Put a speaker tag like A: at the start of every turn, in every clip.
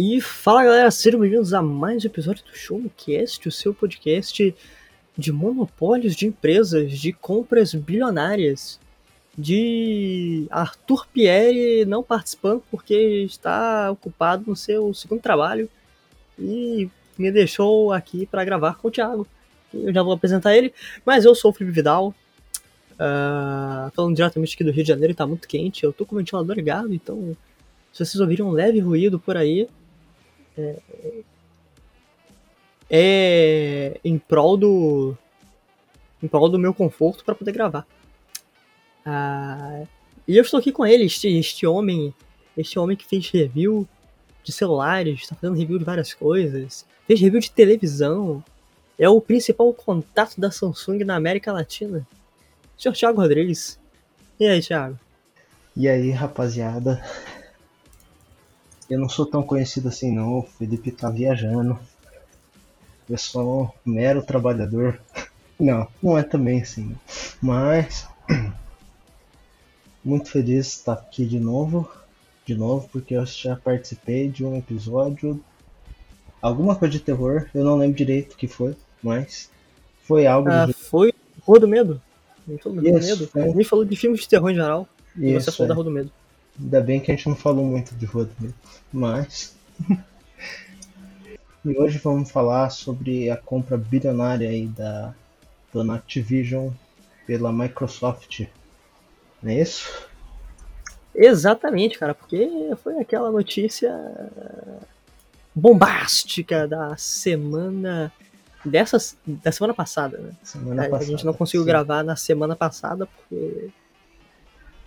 A: E fala galera, sejam bem-vindos a mais um episódio do Showcast, o seu podcast de monopólios de empresas, de compras bilionárias, de Arthur Pierre não participando porque está ocupado no seu segundo trabalho e me deixou aqui para gravar com o Thiago. Eu já vou apresentar ele, mas eu sou o Felipe Vidal, uh, falando diretamente aqui do Rio de Janeiro, está muito quente, eu tô com o ventilador ligado, então se vocês ouvirem um leve ruído por aí, é, é em prol do em prol do meu conforto para poder gravar. Ah, e eu estou aqui com ele, este, este homem, este homem que fez review de celulares, está fazendo review de várias coisas, fez review de televisão, é o principal contato da Samsung na América Latina. Senhor Thiago Rodrigues. E aí, Thiago?
B: E aí, rapaziada? Eu não sou tão conhecido assim não, o Felipe tá viajando. Eu sou um mero trabalhador. Não, não é também assim. Mas muito feliz de estar aqui de novo. De novo, porque eu já participei de um episódio. Alguma coisa de terror, eu não lembro direito o que foi, mas foi algo.
A: Ah, foi Rua do Medo. Nem falou do Medo. É. Nem falou de filmes de terror em geral. Isso, e você falou é. da Rua do Medo.
B: Ainda bem que a gente não falou muito de Medo. Mas. e hoje vamos falar sobre a compra bilionária aí da Dona Activision pela Microsoft. Não é isso?
A: Exatamente, cara, porque foi aquela notícia bombástica da semana dessa da semana passada, né? Semana a, passada, a gente não conseguiu sim. gravar na semana passada porque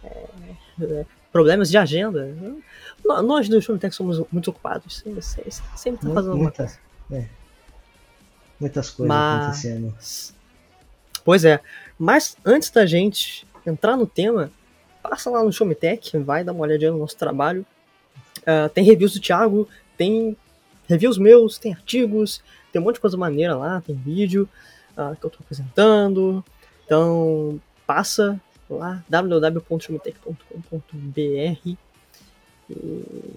A: é, é, problemas de agenda. Nós do Showtech somos muito ocupados, sempre, sempre, tá fazendo
B: muita, é, muitas coisas Mas, acontecendo.
A: Pois é. Mas antes da gente entrar no tema, passa lá no Showmetech, vai dar uma olhadinha no nosso trabalho. Uh, tem reviews do Thiago, tem reviews meus, tem artigos, tem um monte de coisa maneira lá, tem vídeo uh, que eu tô apresentando. Então, passa lá,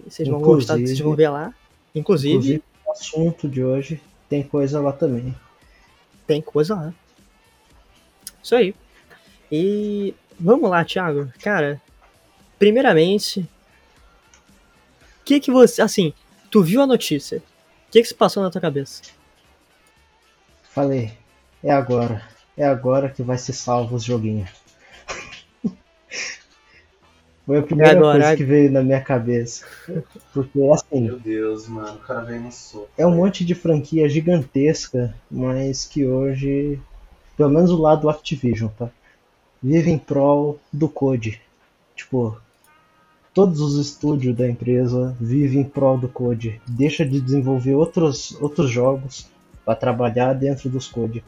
A: vocês vão gostar, vocês vão ver lá. Inclusive, inclusive,
B: o assunto de hoje tem coisa lá também.
A: Tem coisa lá. Isso aí. E vamos lá, Thiago. Cara, primeiramente, o que que você, assim, tu viu a notícia? O que que se passou na tua cabeça?
B: Falei, é agora. É agora que vai ser salvo os joguinhos. Foi a primeira agora, coisa que veio na minha cabeça. Porque assim.
C: Meu Deus, mano, o cara veio no soco.
B: É um monte de franquia gigantesca, mas que hoje pelo menos o lado do Activision, tá? Vive em prol do code. Tipo, todos os estúdios da empresa vivem em prol do code. Deixa de desenvolver outros, outros jogos para trabalhar dentro dos codes.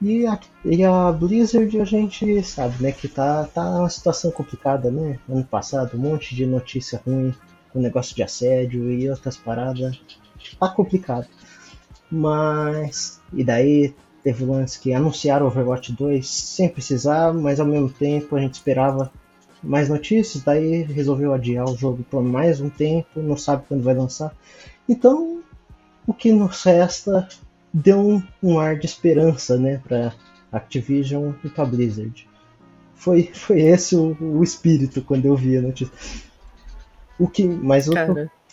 B: E a, e a Blizzard a gente sabe, né, que tá, tá uma situação complicada, né? Ano passado, um monte de notícia ruim, com negócio de assédio e outras paradas. Tá complicado. Mas. E daí Teve lance que anunciaram Overwatch 2 sem precisar, mas ao mesmo tempo a gente esperava mais notícias, daí resolveu adiar o jogo por mais um tempo, não sabe quando vai lançar. Então, o que nos resta deu um, ar de esperança, né, para Activision e para Blizzard. Foi, foi esse o, o, espírito quando eu vi a notícia. O que, mas o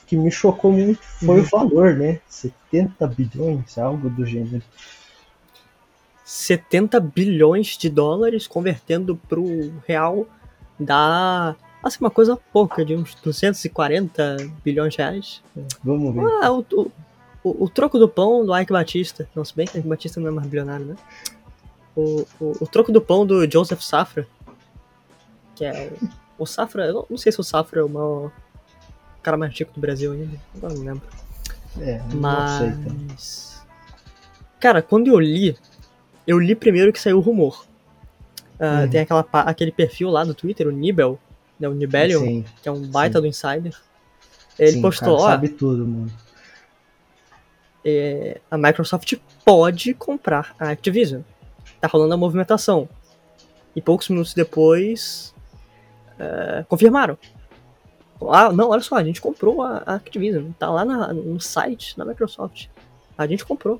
B: que me chocou muito foi uhum. o valor, né? 70 bilhões, algo do gênero.
A: 70 bilhões de dólares, convertendo para o real, dá assim, uma coisa pouca, de uns 240 bilhões de reais.
B: Vamos ver.
A: Ah, o, o, o, o, troco do pão do Ike Batista. Não, se bem que Ike Batista não é mais bilionário, né? O, o, o troco do pão do Joseph Safra. Que é. O Safra. Eu não, não sei se o Safra é o maior cara mais rico do Brasil ainda. Agora não lembro.
B: É, Mas.
A: Cara, quando eu li eu li primeiro que saiu o rumor. Uh, uhum. Tem aquela, aquele perfil lá do Twitter, o Nibel, né, o Nibelion, sim, que é um baita sim. do insider. Ele sim, postou, ó.
B: sabe tudo, mano.
A: É, a Microsoft pode comprar a Activision. Tá rolando a movimentação. E poucos minutos depois, uh, confirmaram. Ah, não, olha só, a gente comprou a, a Activision. Tá lá na, no site da Microsoft. A gente comprou.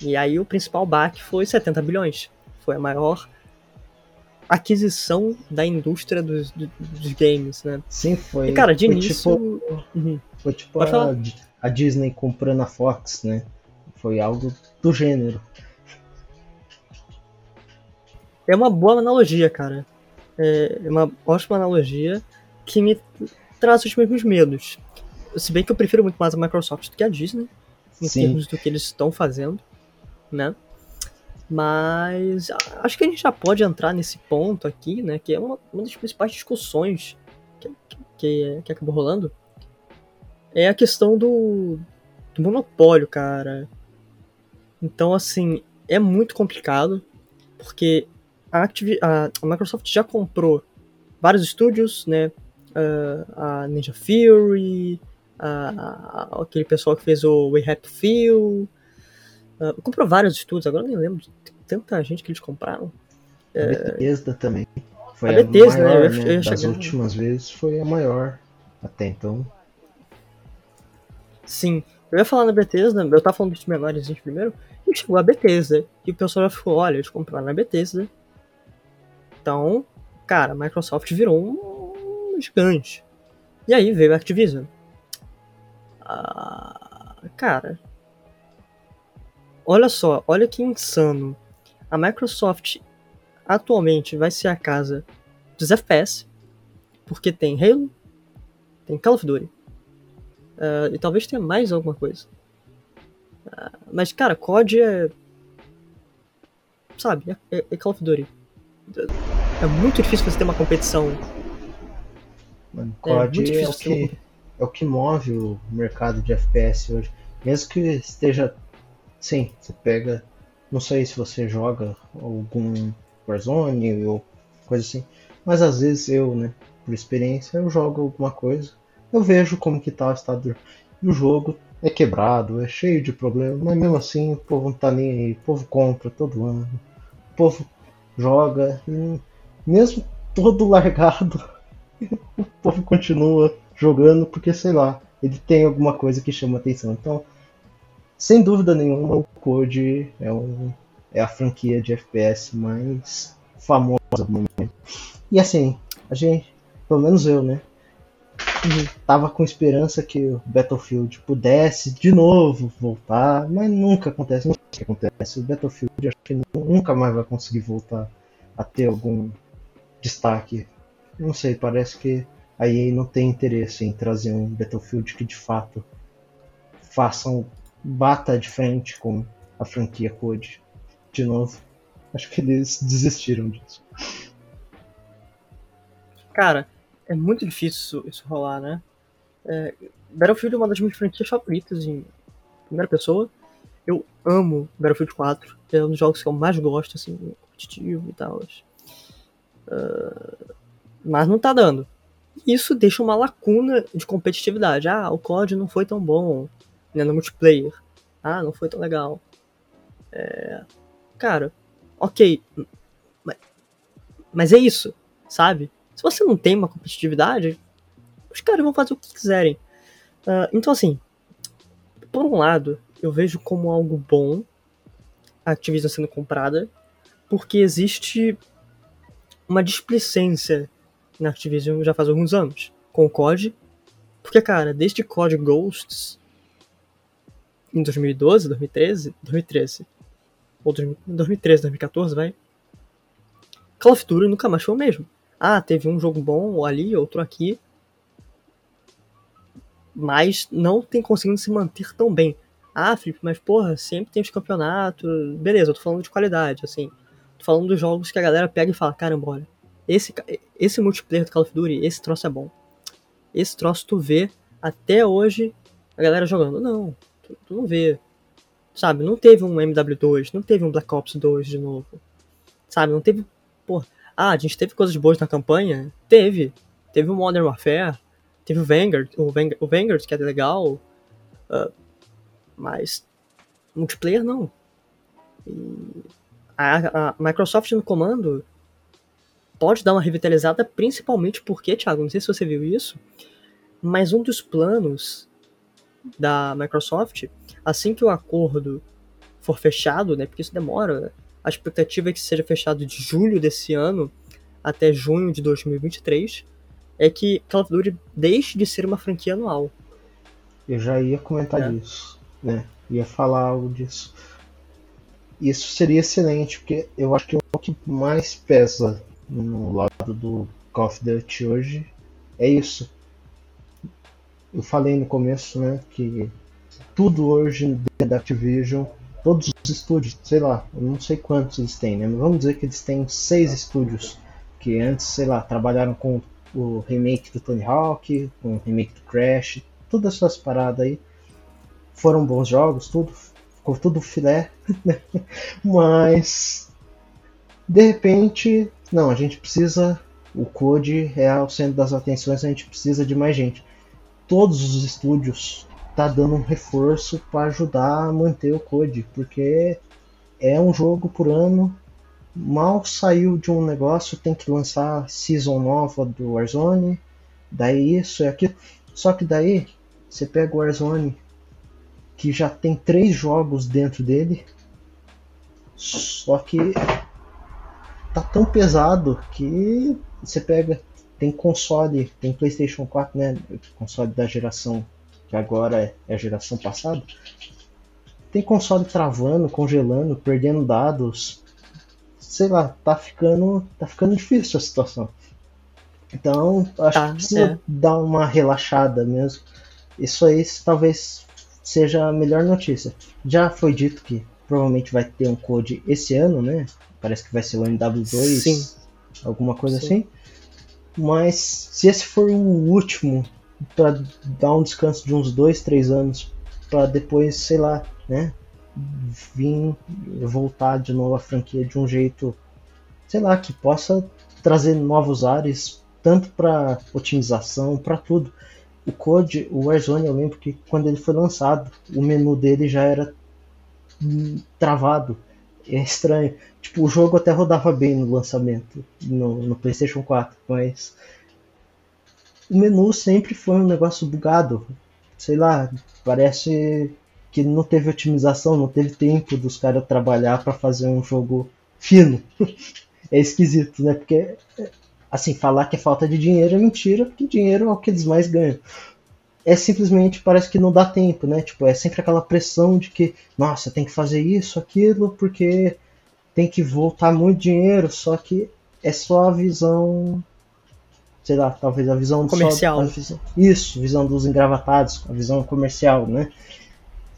A: E aí o principal baque foi 70 bilhões. Foi a maior aquisição da indústria dos, dos games, né?
B: Sim, foi.
A: E, cara, de
B: foi
A: início.
B: Tipo,
A: Uhum.
B: foi tipo
A: Pode
B: a,
A: falar.
B: A Disney comprando a Fox, né? Foi algo do gênero.
A: É uma boa analogia, cara. É uma ótima analogia que me traz os mesmos medos. Se bem que eu prefiro muito mais a Microsoft do que a Disney, em
B: Sim.
A: termos do que eles estão fazendo, né? Mas acho que a gente já pode entrar nesse ponto aqui, né? Que é uma, uma das principais discussões que, que, que acabou rolando. É a questão do, do monopólio, cara. Então, assim, é muito complicado, porque a, Activi- a- a Microsoft já comprou vários estúdios, né? Ah, a Ninja Theory, a- a- aquele pessoal que fez o We to Feel. ah, comprou vários estúdios, agora eu nem lembro de tanta gente que eles compraram.
B: A Bethesda também. Foi
A: A
B: a,
A: Bethesda, né?
B: maior,
A: Eu
B: né?
A: eu ia
B: Das
A: chegar-
B: últimas vezes foi a maior. Até então.
A: Sim, eu ia falar na Bethesda, eu tava falando dos menores primeiro, e chegou a Bethesda, e o pessoal ficou, olha, eles compraram na Bethesda. Então, cara, a Microsoft virou um gigante. E aí veio a Activision. Ah, cara, olha só, olha que insano. A Microsoft atualmente vai ser a casa dos FPS, porque tem Halo, tem Call of Duty, ah, e talvez tenha mais alguma coisa. Ah, mas, cara, COD é. Sabe, é, é- é Call of Duty. É muito difícil você ter uma competição.
B: Mano,
A: É,
B: COD é,
A: difícil
B: o que, é o que move o mercado de FPS hoje. Mesmo que esteja. Sim, você pega. Não sei se você joga algum Warzone ou coisa assim. Mas às vezes eu, né, por experiência, eu jogo alguma coisa. Eu vejo como que tá o estado do jogo. É quebrado, é cheio de problemas, mas mesmo assim o povo não tá nem aí. O povo compra todo ano. O povo joga. E mesmo todo largado, o povo continua jogando porque, sei lá, ele tem alguma coisa que chama atenção. Então, sem dúvida nenhuma, o Code é, um, é a franquia de FPS mais famosa do momento. E assim, a gente, pelo menos eu, né? Tava com esperança que o Battlefield pudesse de novo voltar, mas nunca acontece. Não sei o que acontece. O Battlefield acho que nunca mais vai conseguir voltar a ter algum destaque. Não sei, parece que a EA não tem interesse em trazer um Battlefield que de fato faça um bata de frente com a franquia Code de novo. Acho que eles desistiram disso.
A: Cara, é muito difícil isso, isso rolar, né? É, Battlefield é uma das minhas franquias favoritas em primeira pessoa. Eu amo Battlefield 4. É um dos jogos que eu mais gosto, assim, competitivo e tal. Ah, mas não tá dando. Isso deixa uma lacuna de competitividade. Ah, o COD não foi tão bom né, no multiplayer. Ah, não foi tão legal. É, cara, ok. Mas, mas é isso, sabe? Se você não tem uma competitividade, os caras vão fazer o que quiserem. Ah, então, assim, por um lado, eu vejo como algo bom a Activision sendo comprada, porque existe uma displicência na Activision já faz alguns anos, com o COD. Porque, cara, desde COD Ghosts, em 2012, 2013, 2013, ou 2013, 2014, vai, Call of Duty nunca mais foi o mesmo. Ah, teve um jogo bom ali, outro aqui, mas não tem conseguido se manter tão bem. Ah, Felipe, mas porra, sempre tem os campeonatos. Beleza, eu tô falando de qualidade, assim. Tô falando dos jogos que a galera pega e fala, caramba, olha, esse, esse multiplayer do Call of Duty, esse troço é bom. Esse troço tu vê até hoje a galera jogando. Não, tu, tu não vê. Sabe, não teve um MW2, não teve um Black Ops 2 de novo. Sabe, não teve. Porra, ah, a gente teve coisas boas na campanha? Teve. Teve o Modern Warfare, teve o Vanguard, o, Vang o Vanguard, que é legal. ah, mas multiplayer não. E a, a Microsoft no comando pode dar uma revitalizada, principalmente porque, Thiago, não sei se você viu isso, mas um dos planos da Microsoft, assim que o acordo for fechado, né, porque isso demora, né, a expectativa é que seja fechado de julho desse ano até junho de 2023, é que Call of Duty deixe de ser uma franquia anual.
B: Eu já ia comentar é. disso, né? Ia falar algo disso. Isso seria excelente, porque eu acho que o que mais pesa no lado do Call of Duty hoje é isso. Eu falei no começo, né, que tudo hoje da Activision, todos os estúdios, sei lá, não sei quantos eles têm, né, mas vamos dizer que eles têm seis estúdios que antes, sei lá, trabalharam com o remake do Tony Hawk, com o remake do Crash, todas essas paradas aí foram bons jogos, tudo ficou tudo filé, mas de repente, não, a gente precisa, o Code é o centro das atenções, a gente precisa de mais gente. Todos os estúdios tá dando um reforço para ajudar a manter o Code, porque é um jogo por ano. Mal saiu de um negócio, tem que lançar season nova do Warzone, daí isso e aquilo. Só que daí você pega o Warzone, que já tem três jogos dentro dele, só que tá tão pesado que você pega. Tem console, tem PlayStation 4, né? Console da geração que agora é a geração passada. Tem console travando, congelando, perdendo dados. Sei lá, tá ficando, tá ficando difícil a situação. Então, acho tá, que precisa é. dar uma relaxada mesmo. Isso aí talvez seja a melhor notícia. Já foi dito que provavelmente vai ter um code esse ano, né? Parece que vai ser o MW2, Sim. alguma coisa Sim. assim. Mas se esse for o último, para dar um descanso de uns dois, três anos, para depois, sei lá, né, vir voltar de novo a franquia de um jeito, sei lá, que possa trazer novos ares, tanto para otimização, para tudo. O Code, o Warzone, eu lembro que quando ele foi lançado, o menu dele já era travado. É estranho. Tipo, o jogo até rodava bem no lançamento, no, no PlayStation 4, mas o menu sempre foi um negócio bugado. Sei lá, parece que não teve otimização, não teve tempo dos caras trabalhar para fazer um jogo fino. é esquisito, né? Porque, assim, falar que é falta de dinheiro é mentira, porque dinheiro é o que eles mais ganham é simplesmente parece que não dá tempo, né? Tipo, é sempre aquela pressão de que, nossa, tem que fazer isso, aquilo, porque tem que voltar muito dinheiro, só que é só a visão, sei lá, talvez a visão
A: comercial.
B: Só, visão, isso, visão dos engravatados, a visão comercial, né?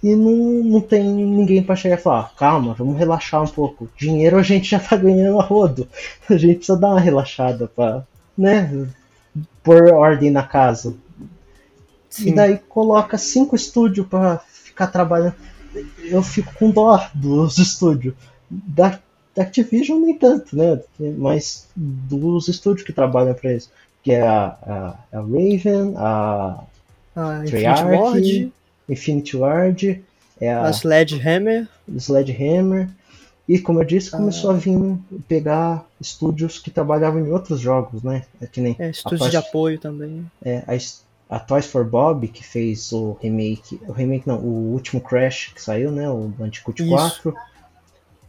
B: E não, não tem ninguém para chegar e falar, calma, vamos relaxar um pouco. Dinheiro a gente já tá ganhando a rodo. A gente precisa dar uma relaxada para, né, pôr ordem na casa. Sim. E daí coloca cinco estúdios para ficar trabalhando. Eu fico com dó dos estúdios. Da, da Activision nem tanto, né? Mas dos estúdios que trabalham para isso. Que é a, a, a Raven, a,
A: a Treyarch,
B: Infinity Ward, é a,
A: a Sledgehammer.
B: Sledgehammer. E como eu disse, começou a vir pegar estúdios que trabalhavam em outros jogos, né?
A: É que nem é, estúdios de apoio também.
B: É, a, a Toys for Bob, que fez o remake, o remake não, o último Crash que saiu, né, o Bandicoot Isso. 4.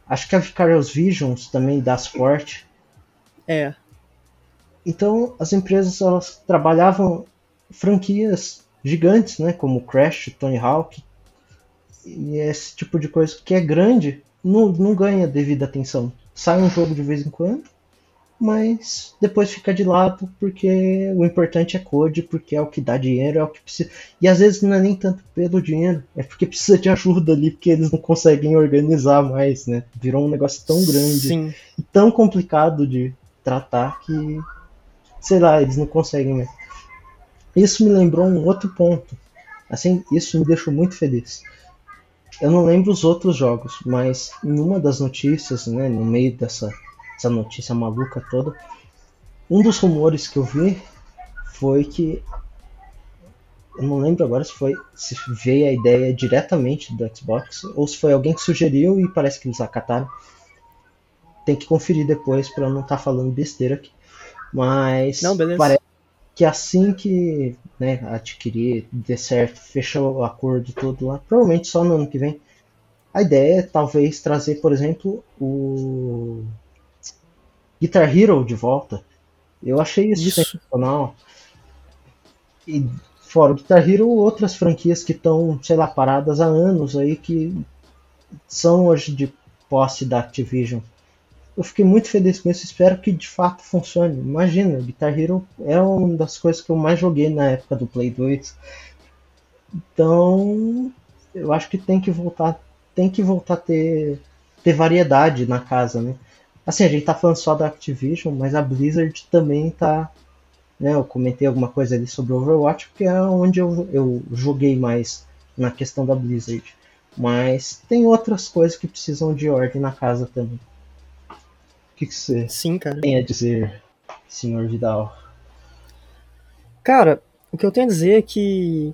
B: Acho que a Vicarious Visions também dá suporte.
A: É.
B: Então, as empresas elas trabalhavam franquias gigantes, né, como Crash, Tony Hawk. E esse tipo de coisa que é grande não, não ganha devida atenção. Sai um jogo de vez em quando, mas depois fica de lado porque o importante é code, porque é o que dá dinheiro, é o que precisa. E às vezes não é nem tanto pelo dinheiro, é porque precisa de ajuda ali, porque eles não conseguem organizar mais, né? Virou um negócio tão grande
A: Sim.
B: e tão complicado de tratar que, sei lá, eles não conseguem mesmo. Isso me lembrou um outro ponto. Assim, isso me deixou muito feliz. Eu não lembro os outros jogos, mas em uma das notícias, né, no meio dessa essa notícia maluca toda. Um dos rumores que eu vi foi que eu não lembro agora se foi se veio a ideia diretamente do Xbox ou se foi alguém que sugeriu e parece que eles acataram. Tem que conferir depois para não estar tá falando besteira aqui. Mas
A: Não,
B: parece que assim que né, adquirir, der certo, fechou o acordo todo lá, provavelmente só no ano que vem. A ideia é talvez trazer, por exemplo, o Guitar Hero de volta. Eu achei isso,
A: Isso.
B: sensacional. E fora o Guitar Hero, outras franquias que estão, sei lá, paradas há anos aí que são hoje de posse da Activision. Eu fiquei muito feliz com isso, espero que de fato funcione. Imagina, Guitar Hero é uma das coisas que eu mais joguei na época do Play 2. Então, eu acho que tem que voltar, tem que voltar a ter, ter variedade na casa, né? Assim, a gente tá falando só da Activision, mas a Blizzard também tá, né? Eu comentei alguma coisa ali sobre Overwatch, porque é onde eu, eu joguei mais na questão da Blizzard. Mas tem outras coisas que precisam de ordem na casa também. O que, que você
A: Sim, cara.
B: tem a dizer, senhor Vidal?
A: Cara, o que eu tenho a dizer é que.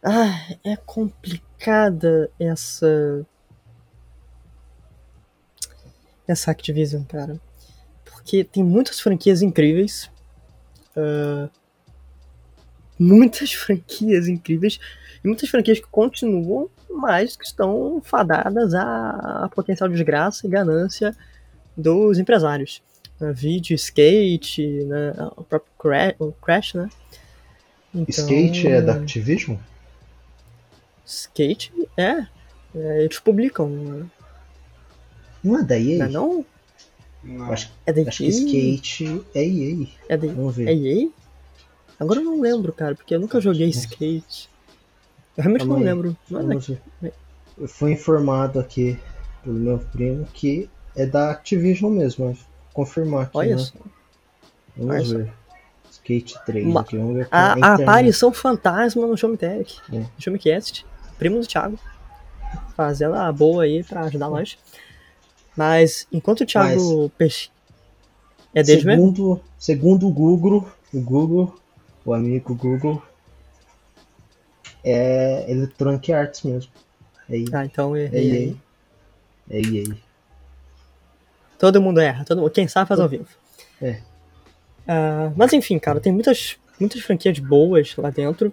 A: Ah, é complicada essa. Essa Activision, cara. Porque tem muitas franquias incríveis. ah, muitas franquias incríveis. E muitas franquias que continuam, mas que estão fadadas à, à potencial desgraça e ganância dos empresários. Uh, vídeo, skate, né, o próprio Crash, o Crash né? Então,
B: Skate é da Activision?
A: Skate é. é eles publicam, né?
B: Não é da EA?
A: não é não?
C: Não.
B: Acho,
A: É da
B: acho que Skate é EA.
A: É da
B: Vamos ver.
A: é EA? Agora eu não lembro, cara, porque eu nunca joguei skate. Eu realmente
B: Calma
A: não
B: aí.
A: lembro. Não é da-
B: Vamos ver. Eu fui informado aqui pelo meu primo que é da Activision mesmo. Confirmar aqui,
A: Olha
B: né?
A: só.
B: Vamos
A: olha só.
B: ver. Skate 3
A: Uma-
B: aqui, vamos ver
A: A, a aparição fantasma no Showmetech.
B: É.
A: Showmecast. Primo do Thiago. Fazendo a boa aí pra ajudar nós. Mas enquanto o Thiago pesquisa. É deles mesmo?
B: segundo, segundo o Google, o Google, o amigo Google, é Electronic Arts mesmo. É EA.
A: Ah, então
B: É
A: errei.
B: EA.
A: aí.
B: É EA.
A: Todo mundo erra, todo. Quem sabe faz ao vivo.
B: É.
A: Ah, mas enfim, cara, tem muitas, muitas franquias boas lá dentro.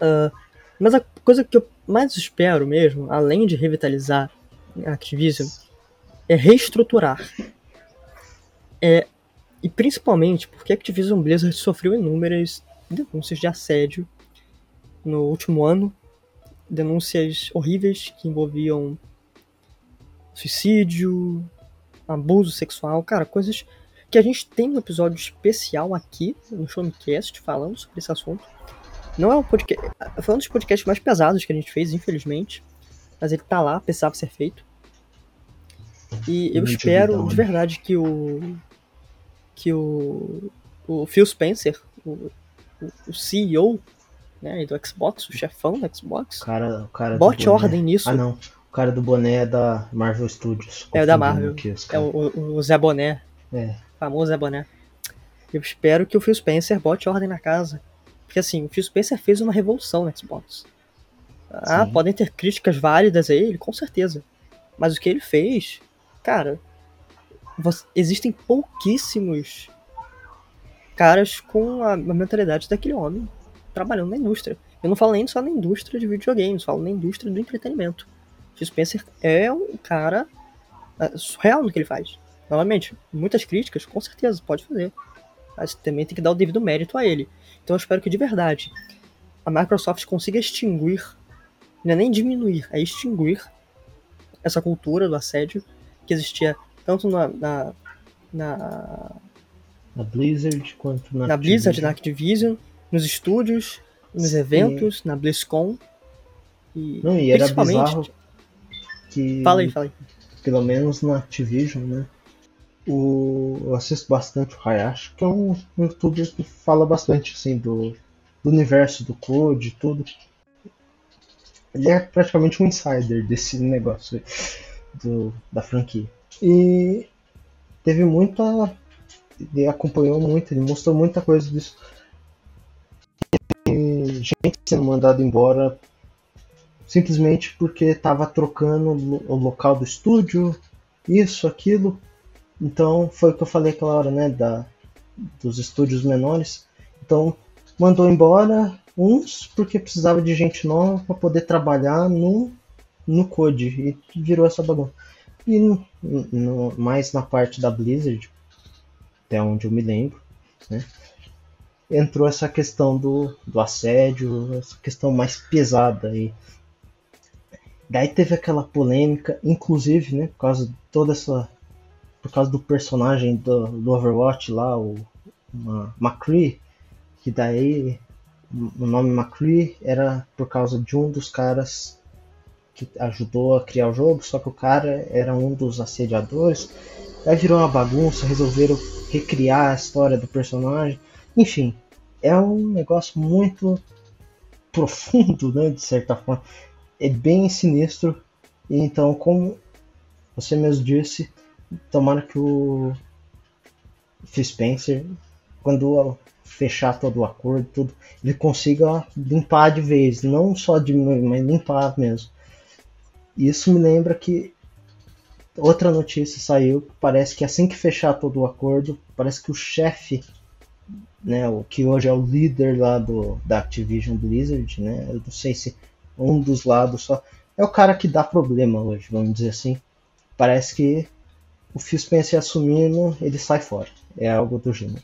A: Ah, mas a coisa que eu mais espero mesmo, além de revitalizar a Activision, é reestruturar. É, e principalmente porque a Activision Blizzard sofreu inúmeras denúncias de assédio no último ano. Denúncias horríveis que envolviam suicídio, abuso sexual, cara, coisas que a gente tem um episódio especial aqui no Showmecast falando sobre esse assunto. Não é um podcast. Foi um dos podcasts mais pesados que a gente fez, infelizmente. Mas ele tá lá, precisava ser feito. E eu
B: Muito
A: espero
B: legal,
A: de verdade que o. Que o. O Phil Spencer, o, o- CEO né, do Xbox, o chefão do Xbox,
B: O cara, o cara
A: bote ordem nisso.
B: Ah, não. O cara do boné é da Marvel Studios.
A: É, da
B: Confundindo
A: Marvel.
B: aqui
A: É o, o- o Zé Boné.
B: É.
A: famoso Zé Boné. Eu espero que o Phil Spencer bote ordem na casa. Porque assim, o Phil Spencer fez uma revolução no Xbox. Ah,
B: Sim.
A: podem ter críticas válidas a ele, com certeza. Mas o que ele fez, cara, você- existem pouquíssimos caras com a, a mentalidade daquele homem trabalhando na indústria. Eu não falo nem só na indústria de videogames, falo na indústria do entretenimento. Phil Spencer é um cara é, surreal no que ele faz. Novamente, muitas críticas, com certeza, pode fazer. Mas também tem que dar o devido mérito a ele. Então eu espero que de verdade a Microsoft consiga extinguir, não é nem diminuir, é extinguir essa cultura do assédio que existia tanto na, na, na,
B: Na Blizzard quanto na
A: na Blizzard, na
B: Activision.
A: Activision, nos estúdios, nos
B: Sim.
A: eventos, na BlizzCon. E
B: Não, e era
A: principalmente.
B: bizarro que,
A: Fala aí, fala aí.
B: pelo menos na Activision, né? O, eu assisto bastante o Hayashi, que é um youtuber que fala bastante assim do, do universo do Code e tudo. Ele é praticamente um insider desse negócio do, da franquia. E teve muita. Ele acompanhou muito, ele mostrou muita coisa disso. E gente sendo mandada embora simplesmente porque estava trocando o local do estúdio, isso, aquilo. Então foi o que eu falei aquela hora, né? Da, dos estúdios menores. Então mandou embora uns porque precisava de gente nova para poder trabalhar no, no code e virou essa bagunça. E no, no, mais na parte da Blizzard, até onde eu me lembro, né, entrou essa questão do, do assédio, essa questão mais pesada. E daí teve aquela polêmica, inclusive, né, por causa de toda essa. Por causa do personagem do, do Overwatch lá, o McCree, que daí o nome McCree era por causa de um dos caras que ajudou a criar o jogo, só que o cara era um dos assediadores. Aí virou uma bagunça, resolveram recriar a história do personagem. Enfim, é um negócio muito profundo, né, de certa forma. É bem sinistro. E então, como você mesmo disse, tomara que o Phil Spencer, quando fechar todo o acordo, tudo, ele consiga limpar de vez, não só diminuir, mas limpar mesmo. Isso me lembra que outra notícia saiu, parece que assim que fechar todo o acordo, parece que o chefe, né, o que hoje é o líder lá do da Activision Blizzard, né, eu não sei se um dos lados só, é o cara que dá problema hoje, vamos dizer assim. Parece que o Phil Spencer assumindo, ele sai fora. É algo do gênero.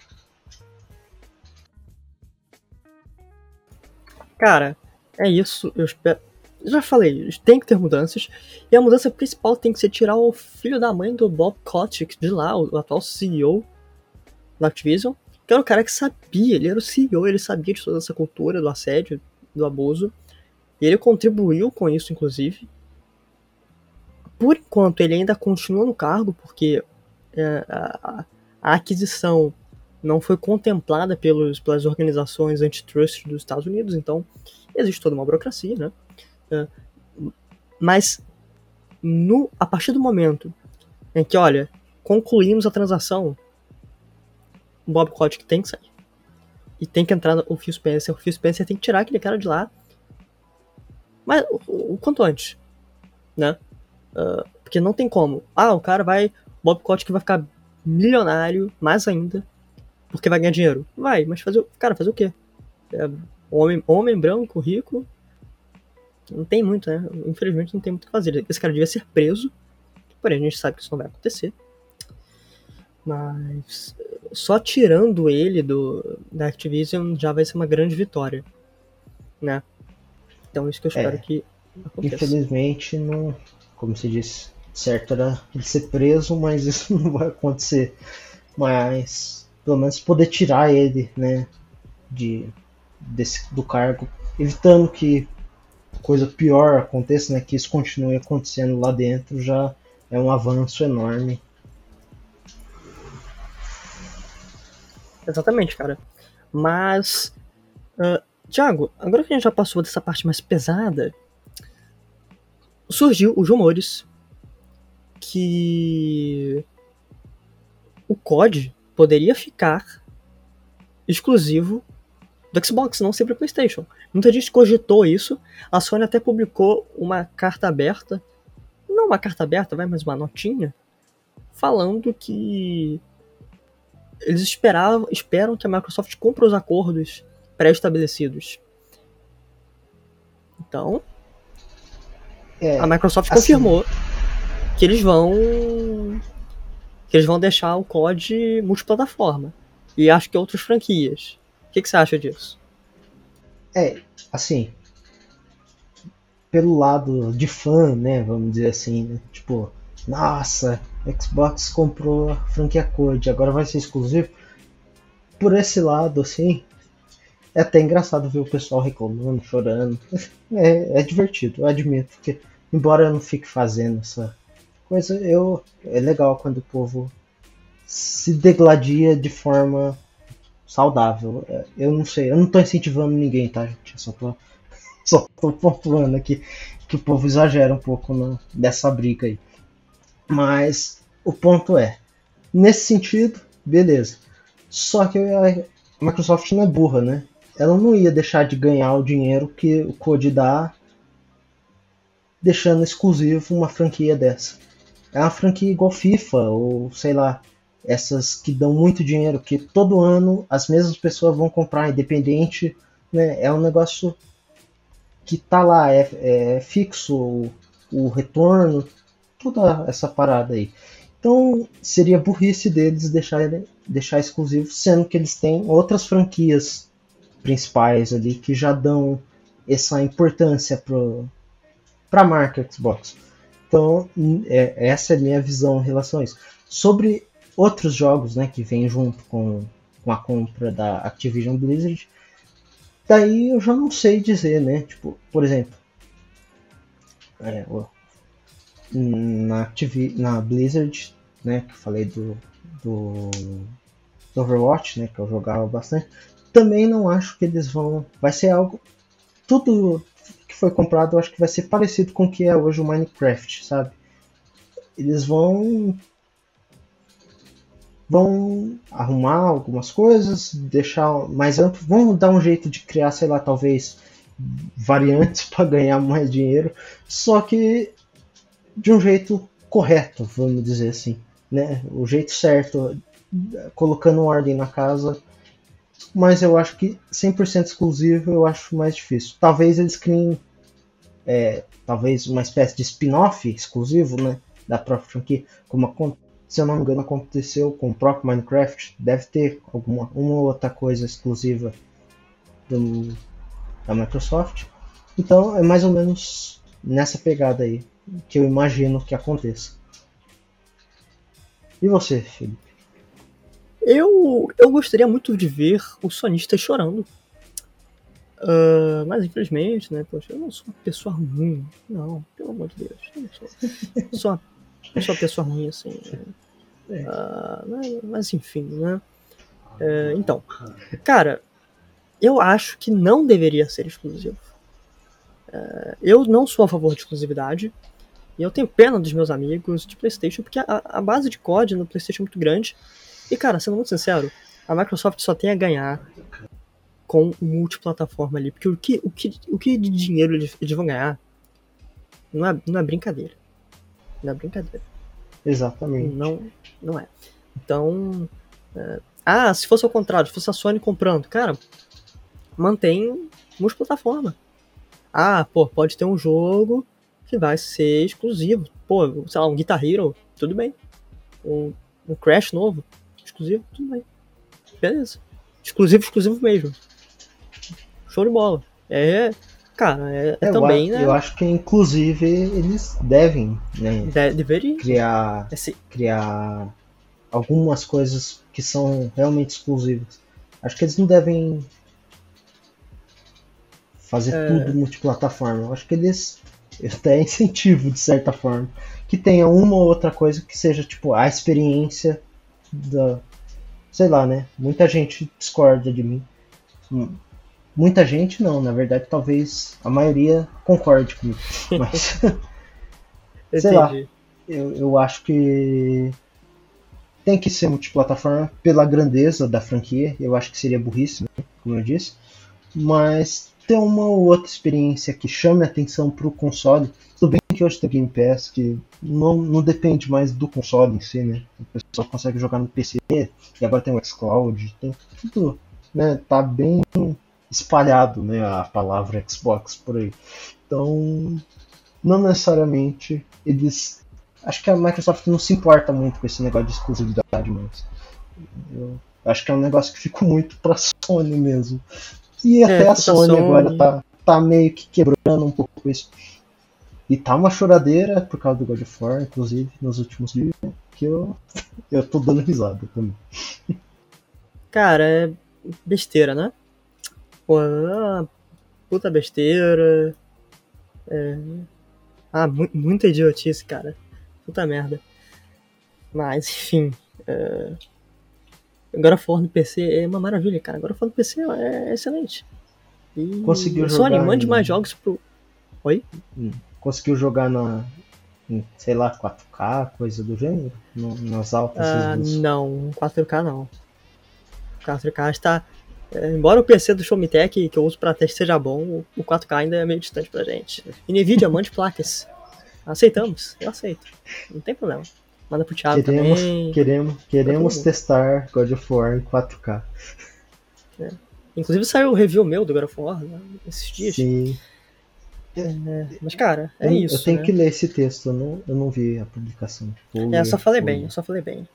A: Cara, é isso. Eu espero. Já falei, tem que ter mudanças. E a mudança principal tem que ser tirar o filho da mãe do Bob Kotick de lá, o atual CEO da Activision. Que era o cara que sabia, ele era o CEO, ele sabia de toda essa cultura do assédio, do abuso. Ele contribuiu com isso, inclusive. Por enquanto, ele ainda continua no cargo, porque é, a, a aquisição não foi contemplada pelos, pelas organizações antitrust dos Estados Unidos, então existe toda uma burocracia, né? É, mas no, a partir do momento em que, olha, concluímos a transação, o Bob Kotick tem que sair. E tem que entrar o Phil Spencer. O Phil Spencer tem que tirar aquele cara de lá. Mas o, o quanto antes, né? Uh, porque não tem como. Ah, o cara vai. Bob Kotick vai ficar milionário, mais ainda, porque vai ganhar dinheiro. Vai, mas fazer. Cara, fazer o quê? É, homem, homem branco, rico. Não tem muito, né? Infelizmente não tem muito o que fazer. Esse cara devia ser preso. Porém, a gente sabe que isso não vai acontecer. Mas só tirando ele do da Activision já vai ser uma grande vitória, né? Então isso que eu espero é, que
B: aconteça. Infelizmente não, como se disse, certo era ele ser preso, mas isso não vai acontecer. Mas pelo menos poder tirar ele, né, de, desse, do cargo, evitando que coisa pior aconteça, né, que isso continue acontecendo lá dentro, já é um avanço enorme.
A: Exatamente, cara. Mas, uh, Thiago, agora que a gente já passou dessa parte mais pesada, surgiu os rumores que o COD poderia ficar exclusivo do Xbox, não sempre PlayStation. Muita gente cogitou isso. A Sony até publicou uma carta aberta, não uma carta aberta, vai, mas uma notinha, falando que eles esperavam, esperam que a Microsoft cumpra os acordos pré-estabelecidos. Então, é, a Microsoft assim, confirmou que eles vão que eles vão deixar o COD multiplataforma. E acho que outras franquias. O que, que você acha disso?
B: É, assim. Pelo lado de fã, né? Vamos dizer assim, né? Tipo, nossa, Xbox comprou a franquia COD, agora vai ser exclusivo. Por esse lado, assim, é até engraçado ver o pessoal reclamando, chorando. É, é divertido, eu admito que, embora eu não fique fazendo essa mas eu é legal quando o povo se degladia de forma saudável. É, eu não sei, eu não tô incentivando ninguém, tá, gente? Eu só tô, só tô pontuando aqui que o povo exagera um pouco no, nessa briga aí. Mas o ponto é, nesse sentido, beleza. Só que a Microsoft não é burra, né? Ela não ia deixar de ganhar o dinheiro que o Code dá deixando exclusivo uma franquia dessa. É uma franquia igual FIFA, ou sei lá, essas que dão muito dinheiro, que todo ano as mesmas pessoas vão comprar, independente, né? É um negócio que tá lá, é, é fixo o, o retorno, toda essa parada aí. Então seria burrice deles deixar, deixar exclusivo, sendo que eles têm outras franquias principais ali que já dão essa importância para a marca Xbox. Então, é, essa é a minha visão em relação a isso. Sobre outros jogos né, que vêm junto com, com a compra da Activision Blizzard, daí eu já não sei dizer, né? Tipo, por exemplo, é, na, Activ na Blizzard, né, que eu falei do, do, do Overwatch, né, que eu jogava bastante, também não acho que eles vão. Vai ser algo. Tudo que foi comprado eu acho que vai ser parecido com o que é hoje o Minecraft, sabe? Eles vão. Vão arrumar algumas coisas, deixar mais amplo, vão dar um jeito de criar, sei lá, talvez variantes para ganhar mais dinheiro, só que de um jeito correto, vamos dizer assim, né? O jeito certo, colocando ordem na casa mas eu acho que 100% exclusivo eu acho mais difícil. Talvez eles criem é, talvez uma espécie de spin-off exclusivo, né, da própria franquia, como se eu não me engano aconteceu com o próprio Minecraft, deve ter alguma uma ou outra coisa exclusiva do, da Microsoft. Então é mais ou menos nessa pegada aí que eu imagino que aconteça. E você, Felipe?
A: Eu, eu gostaria muito de ver o sonista chorando. Uh, mas infelizmente, né, poxa, eu não sou uma pessoa ruim. Não, pelo amor de Deus. Eu não sou, sou, uma, sou uma pessoa ruim, assim. Né? Uh, mas, mas, enfim, né? Uh, então, cara, eu acho que não deveria ser exclusivo. eu não sou a favor de exclusividade. E eu tenho pena dos meus amigos de PlayStation, porque a, a base de COD no PlayStation é muito grande. E cara, sendo muito sincero, a Microsoft só tem a ganhar com multiplataforma ali. Porque o que, o que, o que de dinheiro eles, eles vão ganhar não é, não é brincadeira. Não é brincadeira.
B: Exatamente.
A: Não, não é. Então. É, ah, se fosse ao contrário, se fosse a Sony comprando, cara, mantém multiplataforma. Ah, pô, pode ter um jogo que vai ser exclusivo. Pô, sei lá, um Guitar Hero, tudo bem. Um, um Crash novo, exclusivo, tudo bem. Beleza. Exclusivo, exclusivo mesmo. Show de bola. É, cara, é, é, é também,
B: eu,
A: né?
B: Eu acho que inclusive eles devem, né?
A: De, deveria.
B: Criar, Esse... criar algumas coisas que são realmente exclusivas. Acho que eles não devem fazer é... tudo multiplataforma. Eu acho que eles até incentivo de certa forma que tenha uma ou outra coisa que seja tipo a experiência da. Sei lá, né? Muita gente discorda de mim. Hum. Muita gente não, na verdade, talvez a maioria concorde comigo. Mas. sei lá. Eu, eu acho que tem que ser multiplataforma pela grandeza da franquia. Eu acho que seria burrice, né? como eu disse. Mas ter uma ou outra experiência que chame a atenção para o console. Tudo bem que hoje tem Game Pass, que não, não depende mais do console em si, né? O pessoal consegue jogar no PC, e agora tem o xCloud, tem tudo, né? Tá bem espalhado, né? A palavra Xbox por aí. Então, não necessariamente eles. Acho que a Microsoft não se importa muito com esse negócio de exclusividade, mas. Eu acho que é um negócio que ficou muito pra Sony mesmo. E é, até a Sony, Sony agora tá, tá meio que quebrando um pouco isso. E tá uma choradeira por causa do God of War, inclusive, nos últimos dias, que eu, eu tô dando risada também.
A: Cara, é besteira, né? Pô, é puta besteira. É... Ah, mu muita idiotice, cara. Puta merda. Mas, enfim. É... Agora for no PC é uma maravilha, cara. Agora for no PC é excelente.
B: E Conseguiu jogar.
A: Mande em... mais jogos pro. Oi?
B: Hum. Conseguiu jogar na. Em, sei lá, 4K, coisa do gênero? No, nas altas
A: ah, Não, 4K não. 4K está. É, embora o PC do Showmetech que eu uso para teste seja bom, o 4K ainda é meio distante pra gente. E NVIDIA mande placas. Aceitamos, eu aceito. Não tem problema. Manda pro Thiago
B: Queremos,
A: também.
B: queremos, queremos
A: mundo.
B: testar God of War em 4K.
A: Inclusive saiu o review meu do God of War né, esses dias.
B: Sim.
A: Mas, cara, é
B: eu,
A: isso.
B: Eu tenho
A: né?
B: que ler esse texto, eu não, eu não vi a publicação. Vou
A: É, eu só falei
B: vou
A: bem, eu só falei bem.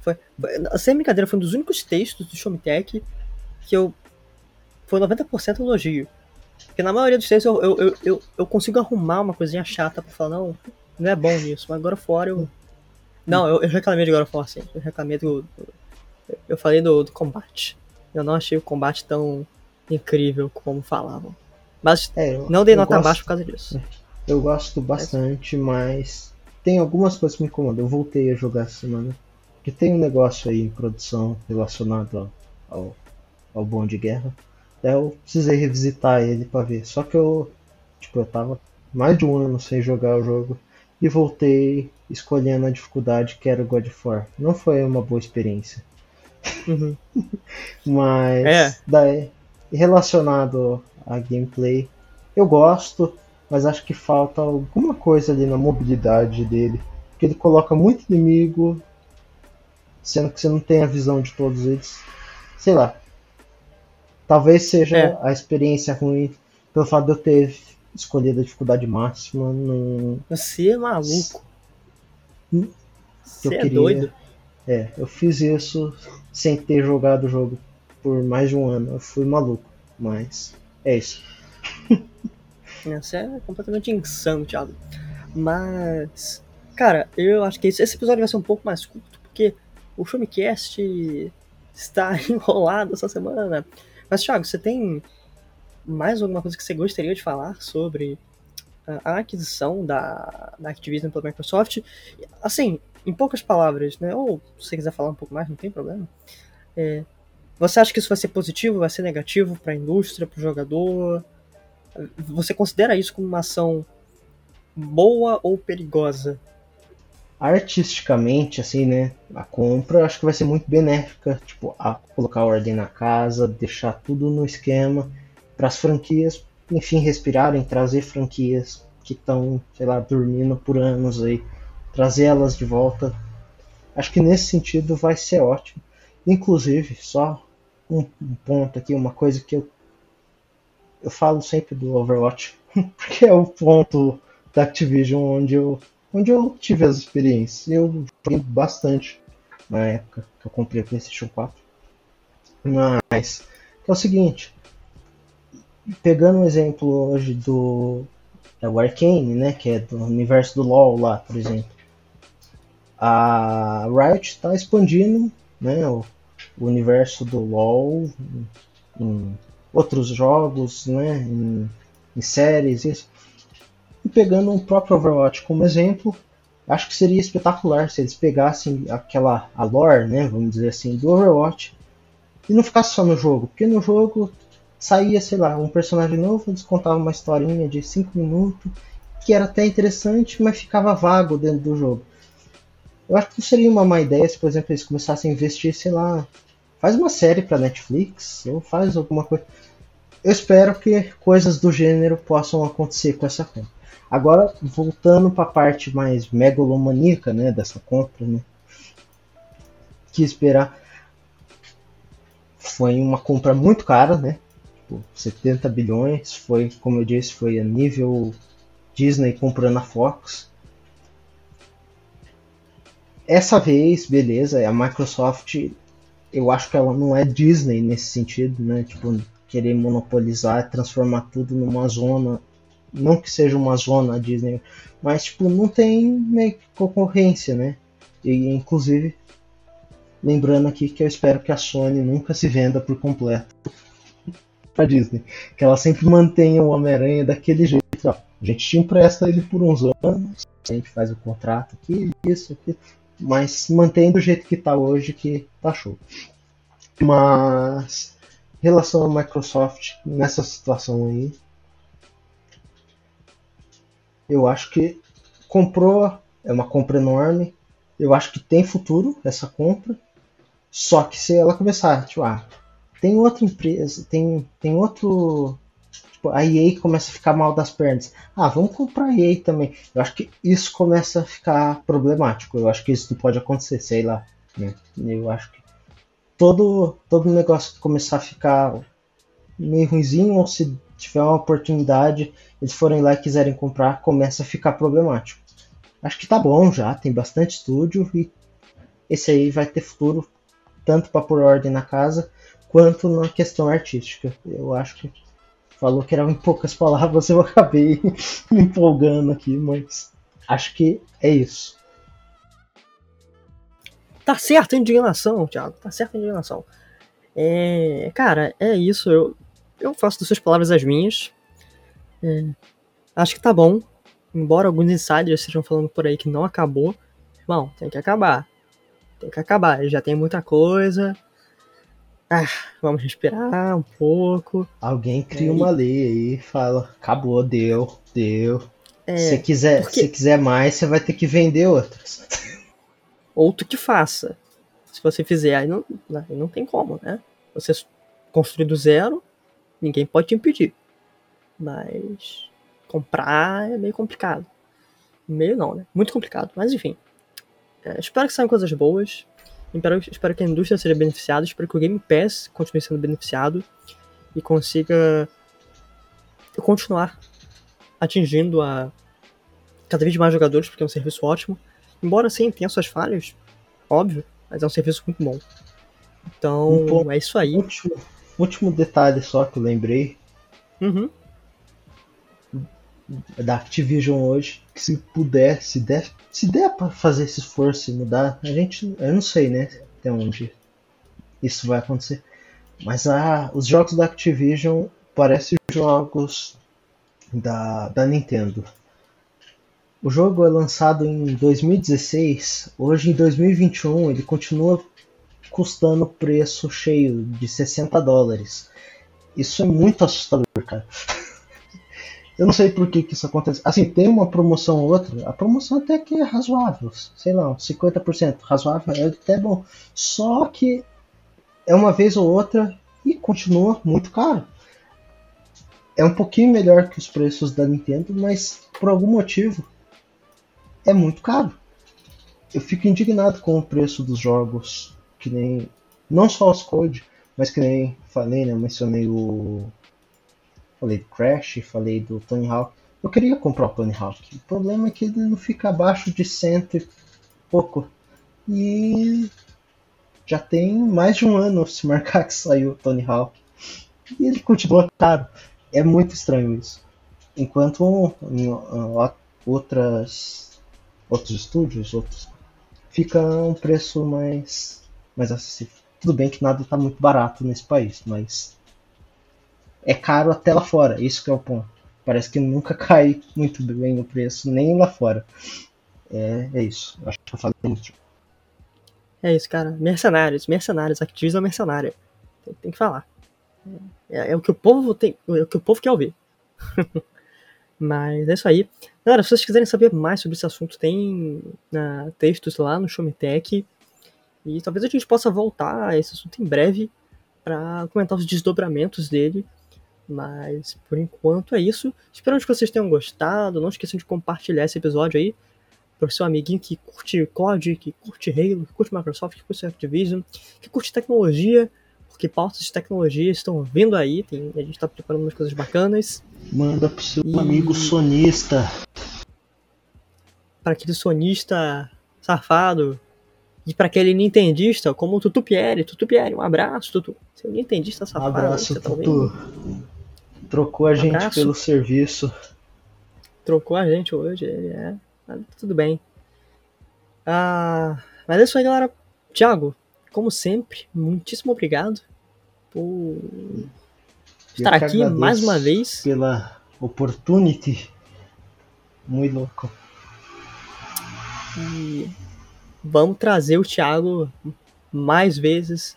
A: Foi, foi, sem brincadeira, foi um dos únicos textos do Showmetech que eu. Foi 90% elogio. Porque na maioria dos textos eu, eu, eu, eu, eu consigo arrumar uma coisinha chata pra falar, não, não é bom nisso, mas agora fora eu. Não, eu, eu reclamei de of War, sim. Eu reclamei do. do- eu falei do, do combate. Eu não achei o combate tão incrível como falavam. Mas
B: É, eu-
A: não dei nota
B: gosto-
A: baixa por causa disso.
B: Eu gosto bastante, mas tem algumas coisas que me incomodam. Eu voltei a jogar essa semana. Que tem um negócio aí em produção relacionado ao, ao, ao Bom de Guerra. Daí eu precisei revisitar ele pra ver. Só que eu, tipo, eu tava mais de um ano sem jogar o jogo e voltei escolhendo a dificuldade que era o God of War. Não foi uma boa experiência.
A: Uhum.
B: Mas
A: É.
B: daí, relacionado a gameplay, eu gosto, mas acho que falta alguma coisa ali na mobilidade dele. Porque ele coloca muito inimigo, sendo que você não tem a visão de todos eles. Sei lá. Talvez seja
A: É.
B: a experiência ruim pelo fato de eu ter escolhido a dificuldade máxima. Não...
A: Você é maluco.
B: Hum,
A: Você
B: eu
A: é
B: queria-
A: doido.
B: É, eu fiz isso sem ter jogado o jogo por mais de um ano. Eu fui maluco, mas é isso.
A: Você é completamente insano, Thiago. Mas, cara, eu acho que esse episódio vai ser um pouco mais curto, porque o Showmecast está enrolado essa semana. Mas, Thiago, você tem mais alguma coisa que você gostaria de falar sobre a a aquisição da, da Activision pela Microsoft? Assim, em poucas palavras, né? Ou se você quiser falar um pouco mais, não tem problema. É, você acha que isso vai ser positivo, vai ser negativo para a indústria, para o jogador? Você considera isso como uma ação boa ou perigosa?
B: Artisticamente, assim, né? A compra acho que vai ser muito benéfica. Tipo, a colocar ordem na casa, deixar tudo no esquema para as franquias, enfim, respirarem, trazer franquias que estão, sei lá, dormindo por anos aí, trazer elas de volta. Acho que nesse sentido vai ser ótimo. Inclusive, só um, ponto aqui, uma coisa que eu eu falo sempre do Overwatch, porque é o ponto da Activision onde eu, onde eu tive as experiências. Eu joguei bastante na época que eu comprei o PlayStation 4. Mas é o seguinte, pegando um exemplo hoje do é né, que é do universo do LoL lá, por exemplo. A Riot está expandindo, né, o, o universo do LoL em, outros jogos, né, em, em séries, isso. E pegando o próprio Overwatch como exemplo, acho que seria espetacular se eles pegassem aquela a lore, né, vamos dizer assim, do Overwatch e não ficasse só no jogo, porque no jogo saía, sei lá, um personagem novo, eles contavam uma historinha de 5 minutos, que era até interessante, mas ficava vago dentro do jogo. Eu acho que não seria uma má ideia se, por exemplo, eles começassem a investir, sei lá, faz uma série para Netflix, ou faz alguma coisa. Eu espero que coisas do gênero possam acontecer com essa compra. Agora, voltando para a parte mais megalomaníaca, né, dessa compra, né, que esperar foi uma compra muito cara, né, tipo, 70 bilhões, foi, como eu disse, foi a nível Disney comprando a Fox. Essa vez, beleza, a Microsoft, eu acho que ela não é Disney nesse sentido, né, tipo, querer monopolizar, transformar tudo numa zona não que seja uma zona Disney, mas tipo, não tem meio que concorrência, né? E inclusive lembrando aqui que eu espero que a Sony nunca se venda por completo para Disney, que ela sempre mantenha o Homem-Aranha daquele jeito. Ó, a gente te empresta ele por uns anos, a gente faz o contrato aqui, isso aqui, mas mantém do jeito que tá hoje, que tá show. Mas em relação à Microsoft nessa situação aí, eu acho que comprou, é uma compra enorme. Eu acho que tem futuro essa compra. Só que se ela começar, tipo, ah, tem outra empresa, tem, tem outro Tipo, a EA começa a ficar mal das pernas. Ah, vamos comprar a EA também. Eu acho que isso começa a ficar problemático. Eu acho que isso pode acontecer, sei lá. Né? Eu acho que todo, todo negócio começar a ficar meio ruimzinho, ou se tiver uma oportunidade, eles forem lá e quiserem comprar, começa a ficar problemático. Acho que tá bom já, tem bastante estúdio e esse aí vai ter futuro tanto para pôr ordem na casa quanto na questão artística. Eu acho que falou que era em poucas palavras, eu acabei me empolgando aqui, mas acho que é isso.
A: Tá certo a indignação, Thiago. Tá certo a indignação. É, cara, é isso. Eu, eu faço das suas palavras as minhas. É, acho que tá bom. Embora alguns insiders estejam falando por aí que não acabou. Irmão, tem que acabar. Tem que acabar. Já tem muita coisa. Ah, vamos respirar um pouco.
B: Alguém cria é, uma lei aí e fala: acabou, deu, deu. É, se quiser, porque... se quiser mais, você vai ter que vender outras.
A: Outro que faça. Se você fizer, aí não, aí não tem como, né? Você construir do zero, ninguém pode te impedir. Mas comprar é meio complicado. Meio não, né? Muito complicado. Mas enfim. É, espero que saiam coisas boas. Espero, espero que a indústria seja beneficiada. Espero que o Game Pass continue sendo beneficiado. E consiga continuar atingindo a cada vez mais jogadores, porque é um serviço ótimo. Embora sim tenha suas falhas, óbvio, mas é um serviço muito bom. Então, um é isso aí.
B: Último, último detalhe só que eu lembrei.
A: Uhum.
B: Da Activision hoje, que se puder, se der, se der para fazer esse esforço e mudar, a gente, eu não sei, né, até onde isso vai acontecer. Mas ah, os jogos da Activision parecem jogos da, da Nintendo. O jogo é lançado em 2016, hoje em 2021 ele continua custando preço cheio de 60 dólares. Isso é muito assustador, cara. Eu não sei por que, que isso acontece. Assim, tem uma promoção ou outra. A promoção até que é razoável. Sei lá, uns 50%. Razoável é até bom. Só que é uma vez ou outra e continua muito caro. É um pouquinho melhor que os preços da Nintendo, mas por algum motivo é muito caro. Eu fico indignado com o preço dos jogos que nem. Não só os Code, mas que nem falei, né? Mencionei o. Falei do Crash, falei do Tony Hawk. Eu queria comprar o Tony Hawk. O problema é que ele não fica abaixo de cento e pouco. E já tem mais de um ano se marcar que saiu o Tony Hawk. E ele continua caro. É muito estranho isso. Enquanto em outras, outros estúdios, outros, fica um preço mais mais acessível. Tudo bem que nada está muito barato nesse país, mas é caro até lá fora, isso que é o ponto. Parece que nunca cai muito bem o preço, nem lá fora. É, é isso. Acho que eu falei muito.
A: É isso, cara. Mercenários, mercenários. Activision é mercenária. Tem, tem que falar. É, é, o que o povo tem, é o que o povo quer ouvir. Mas é isso aí. Galera, se vocês quiserem saber mais sobre esse assunto, tem uh, textos lá no Showmetech. E talvez a gente possa voltar a esse assunto em breve para comentar os desdobramentos dele. Mas por enquanto é isso. Espero que vocês tenham gostado. Não esqueçam de compartilhar esse episódio aí para o seu amiguinho que curte COD, que curte Halo, que curte Microsoft, que curte Activision, que curte tecnologia, porque pautas de tecnologia estão vindo aí. Tem, a gente está preparando umas coisas bacanas.
B: Manda pro seu e... amigo sonista.
A: Para aquele sonista safado e para aquele nintendista como o Tutu Pieri. Tutu Pieri, um abraço, Tutu. Seu nintendista safado.
B: Um abraço, tá Tutu. Trocou a gente abraço. pelo serviço.
A: Trocou a gente hoje, ele é. Tudo bem. Ah, mas é isso aí, galera. Thiago, como sempre, muitíssimo obrigado por estar aqui mais uma vez.
B: Pela opportunity. Muito louco.
A: E vamos trazer o Thiago mais vezes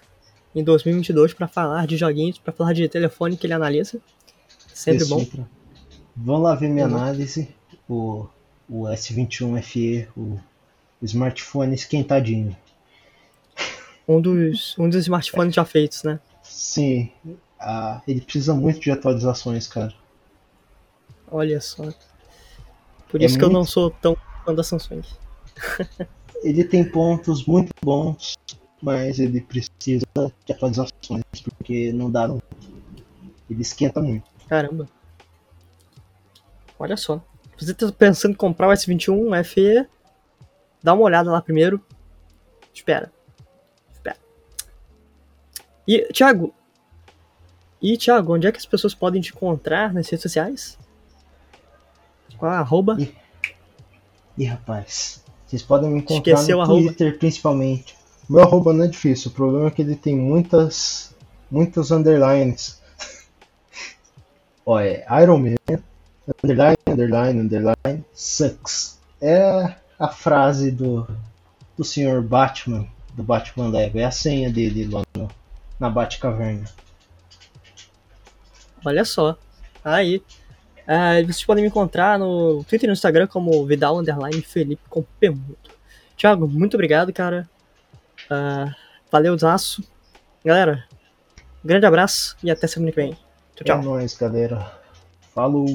A: em 2022 para falar de joguinhos, para falar de telefone que ele analisa. Sempre bom.
B: Vamos lá ver minha uhum. análise. O, o S21 FE, o, o smartphone esquentadinho.
A: Um dos, um dos smartphones já feitos, né?
B: Sim. ah, ele precisa muito de atualizações, cara.
A: Olha só. Por
B: É
A: isso que eu
B: muito-
A: não sou tão fã da Samsung.
B: Ele tem pontos muito bons, mas ele precisa de atualizações, porque não dá. Ele esquenta muito.
A: Caramba. Olha só. Se você tá pensando em comprar o S21 FE, dá uma olhada lá primeiro. Espera. Espera. E, Thiago. E, Thiago, onde é que as pessoas podem te encontrar nas redes sociais? Qual é a arroba?
B: Ih, Ih, rapaz, vocês podem me encontrar
A: Esqueceu
B: no
A: o arroba.
B: Twitter principalmente. Meu arroba não é difícil, o problema é que ele tem muitas, muitas underlines. Ó, é Iron Man, underline, underline, underline, sucks. É a frase do, do senhor Batman, do Batman Lego, é a senha dele lá no- na Batcaverna.
A: Olha só. Aí. Ah, vocês podem me encontrar no Twitter e no Instagram como Vidal Underline Felipe com P. Thiago, muito obrigado, cara. Ah, valeu, Zaço. Galera, grande abraço e até semana que vem. Tchau.
B: É nóis, galera. Falou!